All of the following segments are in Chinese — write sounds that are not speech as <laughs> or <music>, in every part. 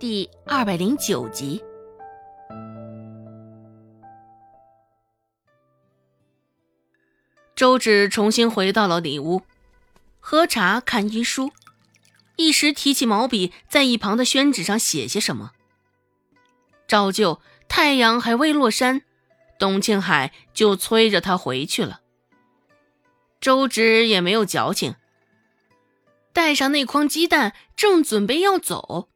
第二百零九集。周芷重新回到了里屋，喝茶看医书，一时提起毛笔，在一旁的宣纸上写些什么。照旧，太阳还未落山，董庆海就催着他回去了。周芷也没有矫情，带上那筐鸡蛋，正准备要走，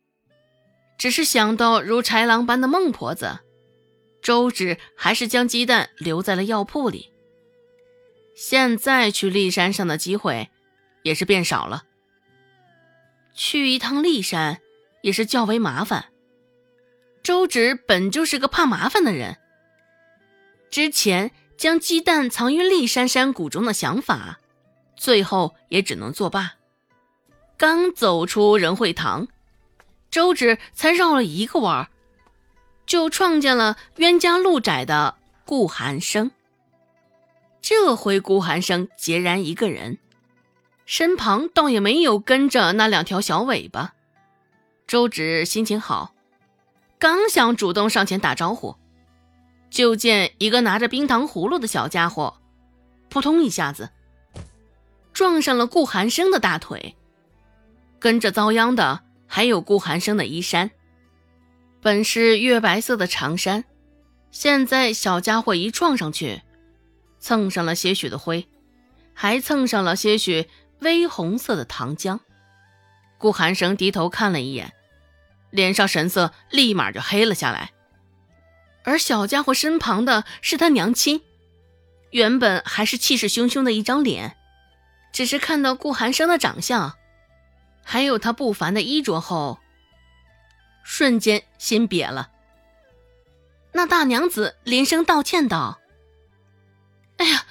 只是想到如豺狼般的孟婆子，周芷还是将鸡蛋留在了药铺里。现在去骊山上的机会也是变少了。去一趟骊山也是较为麻烦。周芷本就是个怕麻烦的人，之前将鸡蛋藏于骊山山谷中的想法，最后也只能作罢。刚走出仁惠堂，周芷才绕了一个弯儿就撞见了冤家路窄的顾寒生。这回顾寒生孑然一个人，身旁倒也没有跟着那两条小尾巴。周芷心情好，刚想主动上前打招呼，就见一个拿着冰糖葫芦的小家伙，扑通一下子撞上了顾寒生的大腿，跟着遭殃的还有顾寒生的衣衫，本是月白色的长衫，现在小家伙一撞上去。蹭上了些许的灰，还蹭上了些许微红色的糖浆。顾寒生低头看了一眼，脸上神色立马就黑了下来。而小家伙身旁的是他娘亲，原本还是气势汹汹的一张脸，只是看到顾寒生的长相，还有他不凡的衣着后，瞬间心瘪了。那大娘子连声道歉道。哎呀，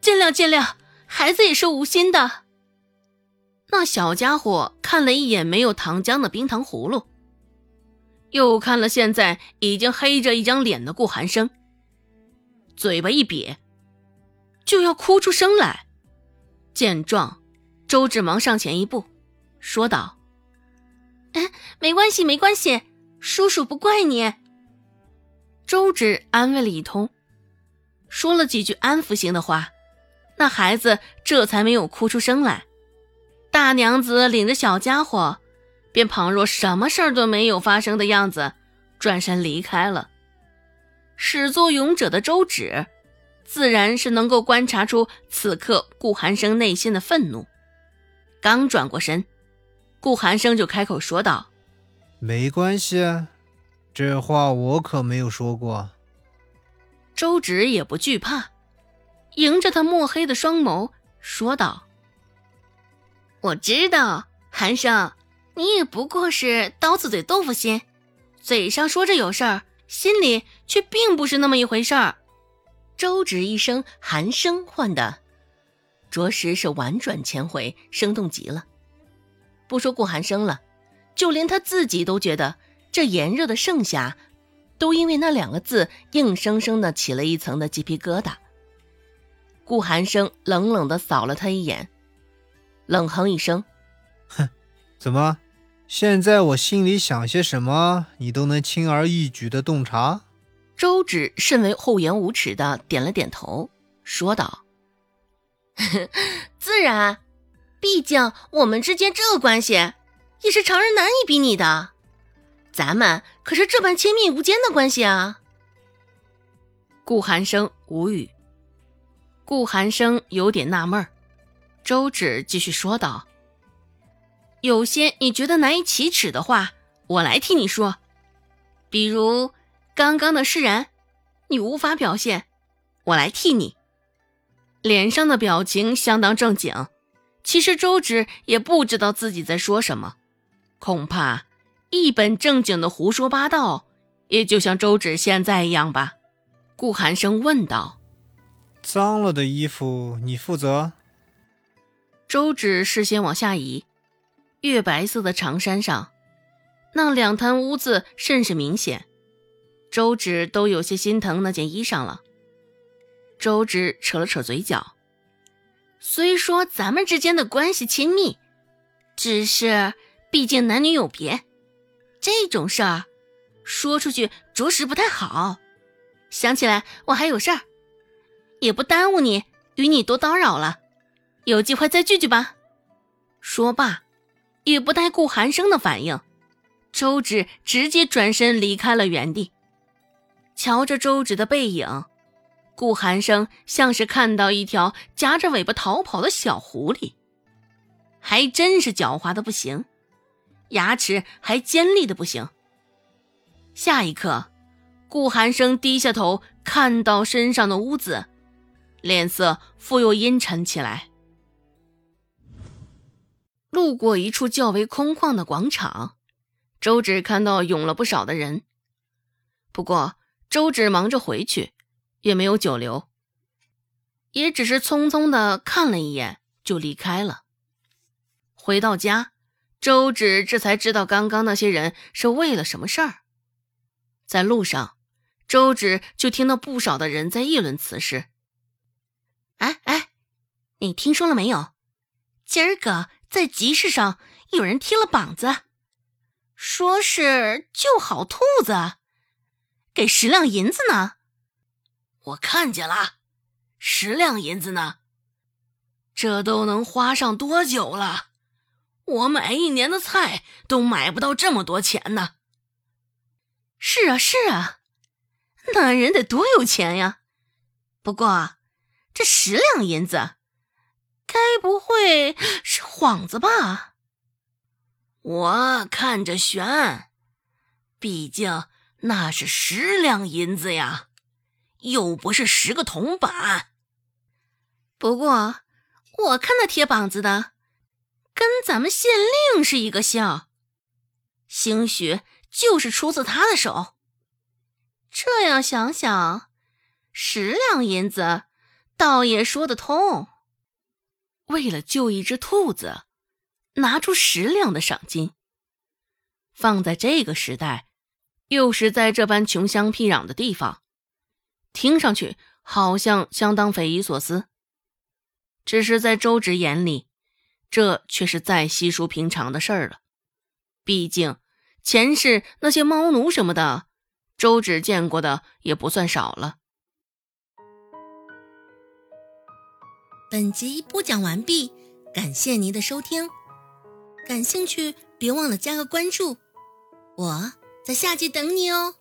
见谅见谅，孩子也是无心的。那小家伙看了一眼没有糖浆的冰糖葫芦，又看了现在已经黑着一张脸的顾寒生，嘴巴一瘪，就要哭出声来。见状，周志忙上前一步，说道：“哎，没关系，没关系，叔叔不怪你。”周芷安慰了一通。说了几句安抚性的话，那孩子这才没有哭出声来。大娘子领着小家伙，便旁若什么事儿都没有发生的样子，转身离开了。始作俑者的周芷，自然是能够观察出此刻顾寒生内心的愤怒。刚转过身，顾寒生就开口说道：“没关系，这话我可没有说过。”周芷也不惧怕，迎着他墨黑的双眸说道：“我知道，寒生，你也不过是刀子嘴豆腐心，嘴上说着有事儿，心里却并不是那么一回事儿。”周芷一声“寒生”唤的，着实是婉转千回，生动极了。不说顾寒生了，就连他自己都觉得这炎热的盛夏。都因为那两个字，硬生生的起了一层的鸡皮疙瘩。顾寒生冷冷的扫了他一眼，冷哼一声：“哼，怎么，现在我心里想些什么，你都能轻而易举的洞察？”周芷甚为厚颜无耻的点了点头，说道：“ <laughs> 自然，毕竟我们之间这关系，也是常人难以比拟的。”咱们可是这般亲密无间的关系啊！顾寒生无语，顾寒生有点纳闷儿。周芷继续说道：“有些你觉得难以启齿的话，我来替你说。比如刚刚的释然，你无法表现，我来替你。”脸上的表情相当正经，其实周芷也不知道自己在说什么，恐怕。一本正经的胡说八道，也就像周芷现在一样吧？顾寒生问道。脏了的衣服你负责。周芷视线往下移，月白色的长衫上，那两滩污渍甚是明显。周芷都有些心疼那件衣裳了。周芷扯了扯嘴角，虽说咱们之间的关系亲密，只是毕竟男女有别。这种事儿，说出去着实不太好。想起来我还有事儿，也不耽误你，与你多叨扰了。有机会再聚聚吧。说罢，也不待顾寒生的反应，周芷直接转身离开了原地。瞧着周芷的背影，顾寒生像是看到一条夹着尾巴逃跑的小狐狸，还真是狡猾的不行，牙齿还尖利的不行。下一刻。顾寒生低下头，看到身上的污渍，脸色复又阴沉起来。路过一处较为空旷的广场，周芷看到涌了不少的人。不过周芷忙着回去，也没有久留，也只是匆匆的看了一眼就离开了。回到家，周芷这才知道刚刚那些人是为了什么事儿。在路上。周芷就听到不少的人在议论此事。哎哎，你听说了没有？今儿个在集市上有人贴了膀子，说是救好兔子，给十两银子呢。我看见了，十两银子呢，这都能花上多久了？我买一年的菜都买不到这么多钱呢。是啊，是啊。那人得多有钱呀！不过，这十两银子，该不会是幌子吧？我看着悬，毕竟那是十两银子呀，又不是十个铜板。不过，我看那贴膀子的，跟咱们县令是一个姓，兴许就是出自他的手。这样想想，十两银子倒也说得通。为了救一只兔子，拿出十两的赏金，放在这个时代，又是在这般穷乡僻壤的地方，听上去好像相当匪夷所思。只是在周芷眼里，这却是再稀疏平常的事儿了。毕竟前世那些猫奴什么的。周芷见过的也不算少了。本集播讲完毕，感谢您的收听。感兴趣，别忘了加个关注，我在下集等你哦。